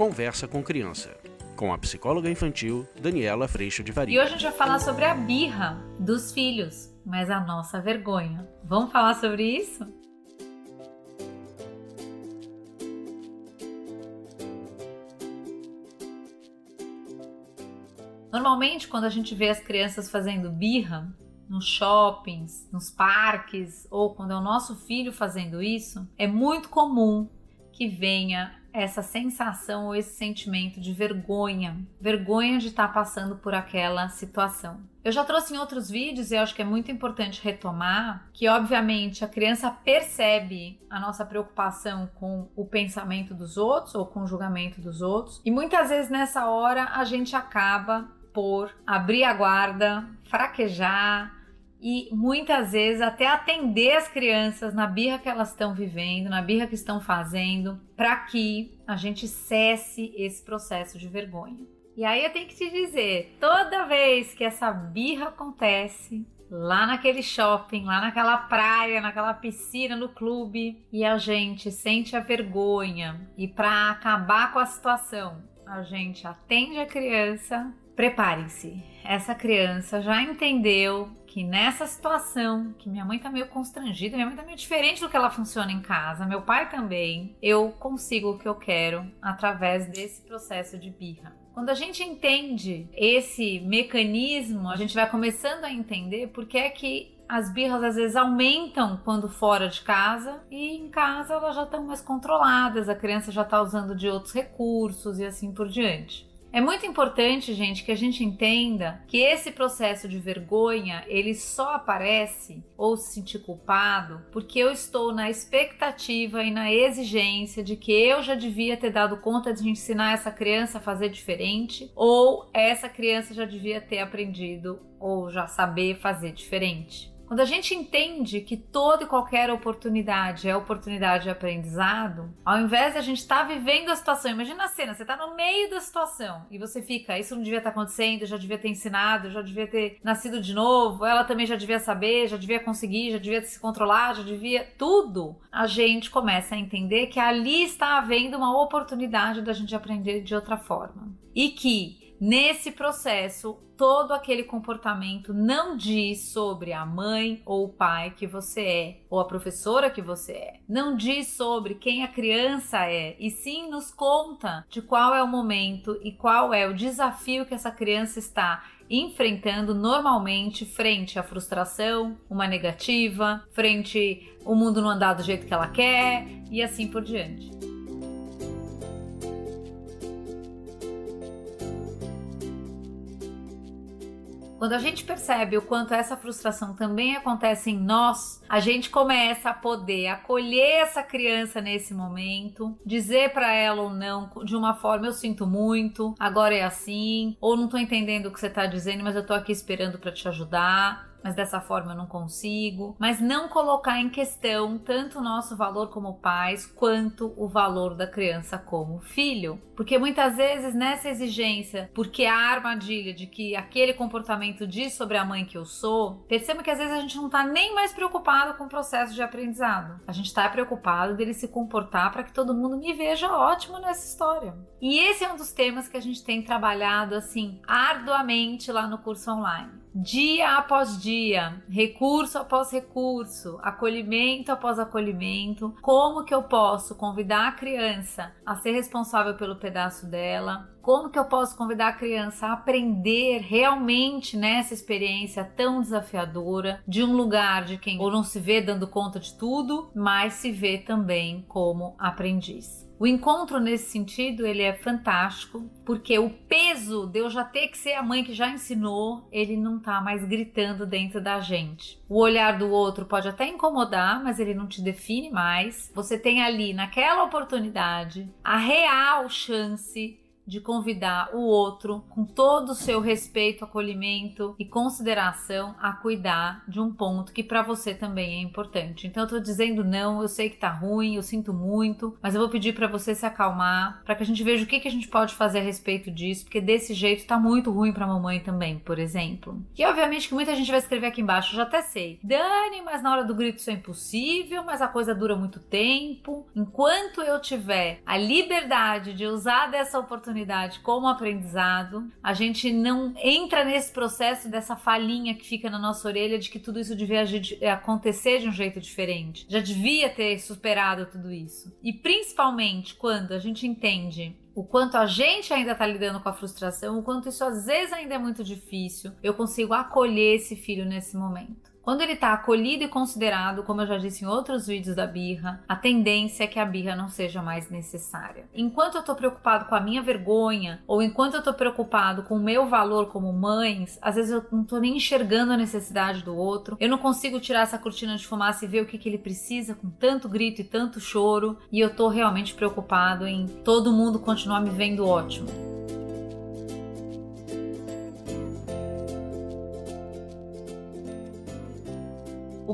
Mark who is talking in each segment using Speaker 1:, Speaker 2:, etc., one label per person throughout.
Speaker 1: Conversa com Criança, com a psicóloga infantil Daniela Freixo de Varia.
Speaker 2: E hoje a gente vai falar sobre a birra dos filhos, mas a nossa vergonha. Vamos falar sobre isso? Normalmente, quando a gente vê as crianças fazendo birra, nos shoppings, nos parques, ou quando é o nosso filho fazendo isso, é muito comum que venha essa sensação ou esse sentimento de vergonha, vergonha de estar passando por aquela situação. Eu já trouxe em outros vídeos e acho que é muito importante retomar que, obviamente, a criança percebe a nossa preocupação com o pensamento dos outros ou com o julgamento dos outros, e muitas vezes nessa hora a gente acaba por abrir a guarda, fraquejar, e muitas vezes até atender as crianças na birra que elas estão vivendo, na birra que estão fazendo, para que a gente cesse esse processo de vergonha. E aí eu tenho que te dizer, toda vez que essa birra acontece, lá naquele shopping, lá naquela praia, naquela piscina, no clube, e a gente sente a vergonha, e para acabar com a situação, a gente atende a criança, preparem-se. Essa criança já entendeu que nessa situação, que minha mãe tá meio constrangida, minha mãe tá meio diferente do que ela funciona em casa, meu pai também, eu consigo o que eu quero através desse processo de birra. Quando a gente entende esse mecanismo, a gente vai começando a entender por que é que as birras às vezes aumentam quando fora de casa e em casa elas já estão mais controladas, a criança já está usando de outros recursos e assim por diante. É muito importante, gente, que a gente entenda que esse processo de vergonha, ele só aparece ou se sentir culpado porque eu estou na expectativa e na exigência de que eu já devia ter dado conta de ensinar essa criança a fazer diferente ou essa criança já devia ter aprendido ou já saber fazer diferente. Quando a gente entende que toda e qualquer oportunidade é oportunidade de aprendizado, ao invés de a gente estar tá vivendo a situação, imagina a cena, você está no meio da situação e você fica, isso não devia estar tá acontecendo, já devia ter ensinado, já devia ter nascido de novo, ela também já devia saber, já devia conseguir, já devia se controlar, já devia tudo. A gente começa a entender que ali está havendo uma oportunidade da gente aprender de outra forma. E que Nesse processo, todo aquele comportamento não diz sobre a mãe ou o pai que você é, ou a professora que você é. Não diz sobre quem a criança é, e sim nos conta de qual é o momento e qual é o desafio que essa criança está enfrentando normalmente frente à frustração, uma negativa, frente o mundo não andar do jeito que ela quer e assim por diante. Quando a gente percebe o quanto essa frustração também acontece em nós, a gente começa a poder acolher essa criança nesse momento, dizer para ela ou não de uma forma eu sinto muito, agora é assim, ou não tô entendendo o que você tá dizendo, mas eu tô aqui esperando para te ajudar mas dessa forma eu não consigo. Mas não colocar em questão tanto o nosso valor como pais quanto o valor da criança como filho. Porque muitas vezes nessa exigência, porque a armadilha de que aquele comportamento diz sobre a mãe que eu sou, perceba que às vezes a gente não está nem mais preocupado com o processo de aprendizado. A gente está preocupado dele se comportar para que todo mundo me veja ótimo nessa história. E esse é um dos temas que a gente tem trabalhado assim arduamente lá no curso online dia após dia, recurso após recurso, acolhimento após acolhimento, como que eu posso convidar a criança a ser responsável pelo pedaço dela, como que eu posso convidar a criança a aprender realmente nessa experiência tão desafiadora de um lugar de quem ou não se vê dando conta de tudo, mas se vê também como aprendiz. O encontro nesse sentido, ele é fantástico, porque o peso de eu já ter que ser a mãe que já ensinou, ele não tá mais gritando dentro da gente. O olhar do outro pode até incomodar, mas ele não te define mais. Você tem ali naquela oportunidade a real chance de convidar o outro com todo o seu respeito, acolhimento e consideração a cuidar de um ponto que para você também é importante. Então eu tô dizendo não, eu sei que tá ruim, eu sinto muito, mas eu vou pedir para você se acalmar, para que a gente veja o que, que a gente pode fazer a respeito disso, porque desse jeito tá muito ruim para mamãe também, por exemplo. E obviamente que muita gente vai escrever aqui embaixo, eu já até sei. Dani, mas na hora do grito isso é impossível, mas a coisa dura muito tempo. Enquanto eu tiver a liberdade de usar dessa oportunidade como aprendizado, a gente não entra nesse processo dessa falhinha que fica na nossa orelha de que tudo isso devia acontecer de um jeito diferente. Já devia ter superado tudo isso. E principalmente quando a gente entende o quanto a gente ainda está lidando com a frustração, o quanto isso às vezes ainda é muito difícil, eu consigo acolher esse filho nesse momento. Quando ele está acolhido e considerado, como eu já disse em outros vídeos da birra, a tendência é que a birra não seja mais necessária. Enquanto eu estou preocupado com a minha vergonha, ou enquanto eu estou preocupado com o meu valor como mães, às vezes eu não estou nem enxergando a necessidade do outro, eu não consigo tirar essa cortina de fumaça e ver o que, que ele precisa com tanto grito e tanto choro, e eu estou realmente preocupado em todo mundo continuar me vendo ótimo.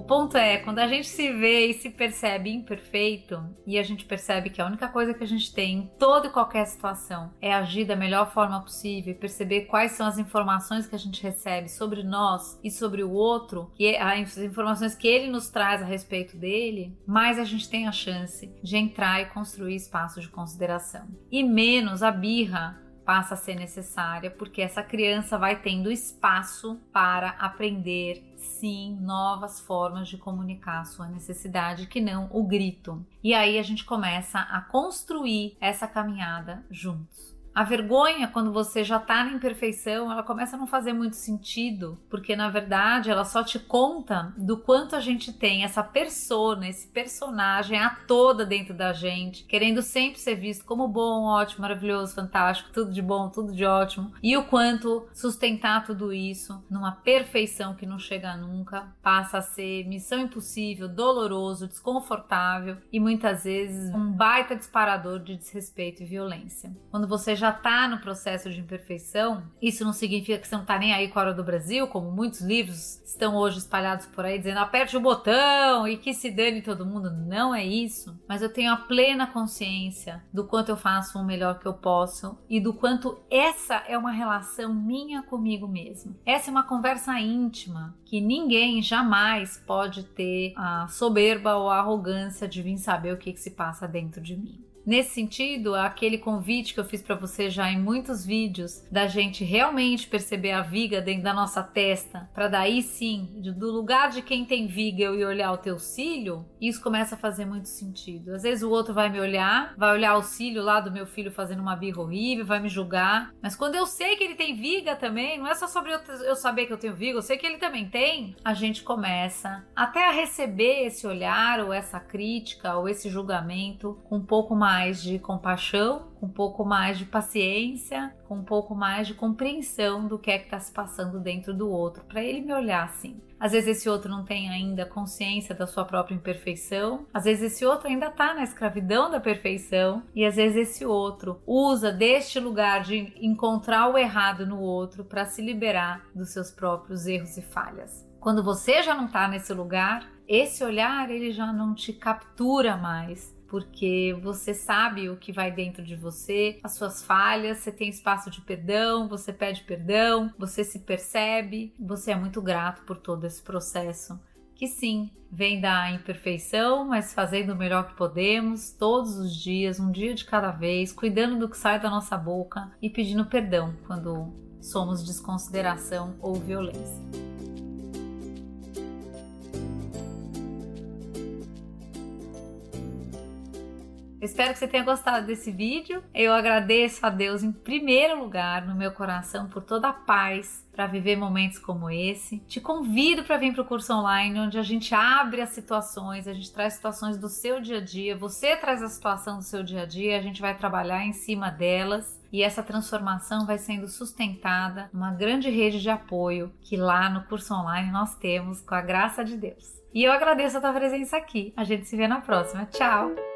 Speaker 2: Ponto é, quando a gente se vê e se percebe imperfeito, e a gente percebe que a única coisa que a gente tem em toda e qualquer situação é agir da melhor forma possível e perceber quais são as informações que a gente recebe sobre nós e sobre o outro, que é as informações que ele nos traz a respeito dele, mais a gente tem a chance de entrar e construir espaço de consideração. E menos a birra passa a ser necessária, porque essa criança vai tendo espaço para aprender sim novas formas de comunicar a sua necessidade que não o grito. E aí a gente começa a construir essa caminhada juntos. A vergonha, quando você já tá na imperfeição, ela começa a não fazer muito sentido, porque na verdade ela só te conta do quanto a gente tem essa persona, esse personagem a toda dentro da gente, querendo sempre ser visto como bom, ótimo, maravilhoso, fantástico, tudo de bom, tudo de ótimo, e o quanto sustentar tudo isso numa perfeição que não chega nunca passa a ser missão impossível, doloroso, desconfortável e muitas vezes um baita disparador de desrespeito e violência. Quando você já já está no processo de imperfeição, isso não significa que você não está nem aí com a hora do Brasil, como muitos livros estão hoje espalhados por aí dizendo aperte o botão e que se dane todo mundo. Não é isso. Mas eu tenho a plena consciência do quanto eu faço o melhor que eu posso e do quanto essa é uma relação minha comigo mesma. Essa é uma conversa íntima que ninguém jamais pode ter a soberba ou a arrogância de vir saber o que, que se passa dentro de mim. Nesse sentido, aquele convite que eu fiz para você já em muitos vídeos, da gente realmente perceber a viga dentro da nossa testa, para daí sim, do lugar de quem tem viga eu ir olhar o teu cílio, isso começa a fazer muito sentido. Às vezes o outro vai me olhar, vai olhar o cílio lá do meu filho fazendo uma birra horrível, vai me julgar, mas quando eu sei que ele tem viga também, não é só sobre eu saber que eu tenho viga, eu sei que ele também tem, a gente começa até a receber esse olhar ou essa crítica ou esse julgamento com um pouco mais mais de compaixão, com um pouco mais de paciência, com um pouco mais de compreensão do que é que está se passando dentro do outro, para ele me olhar assim. Às vezes esse outro não tem ainda consciência da sua própria imperfeição, às vezes esse outro ainda está na escravidão da perfeição, e às vezes esse outro usa deste lugar de encontrar o errado no outro para se liberar dos seus próprios erros e falhas. Quando você já não está nesse lugar, esse olhar ele já não te captura mais, porque você sabe o que vai dentro de você, as suas falhas, você tem espaço de perdão, você pede perdão, você se percebe, você é muito grato por todo esse processo. Que sim, vem da imperfeição, mas fazendo o melhor que podemos, todos os dias, um dia de cada vez, cuidando do que sai da nossa boca e pedindo perdão quando somos desconsideração ou violência. Espero que você tenha gostado desse vídeo. Eu agradeço a Deus em primeiro lugar no meu coração por toda a paz para viver momentos como esse. Te convido para vir para o curso online, onde a gente abre as situações, a gente traz situações do seu dia a dia, você traz a situação do seu dia a dia, a gente vai trabalhar em cima delas e essa transformação vai sendo sustentada numa grande rede de apoio que lá no curso online nós temos com a graça de Deus. E eu agradeço a tua presença aqui. A gente se vê na próxima. Tchau!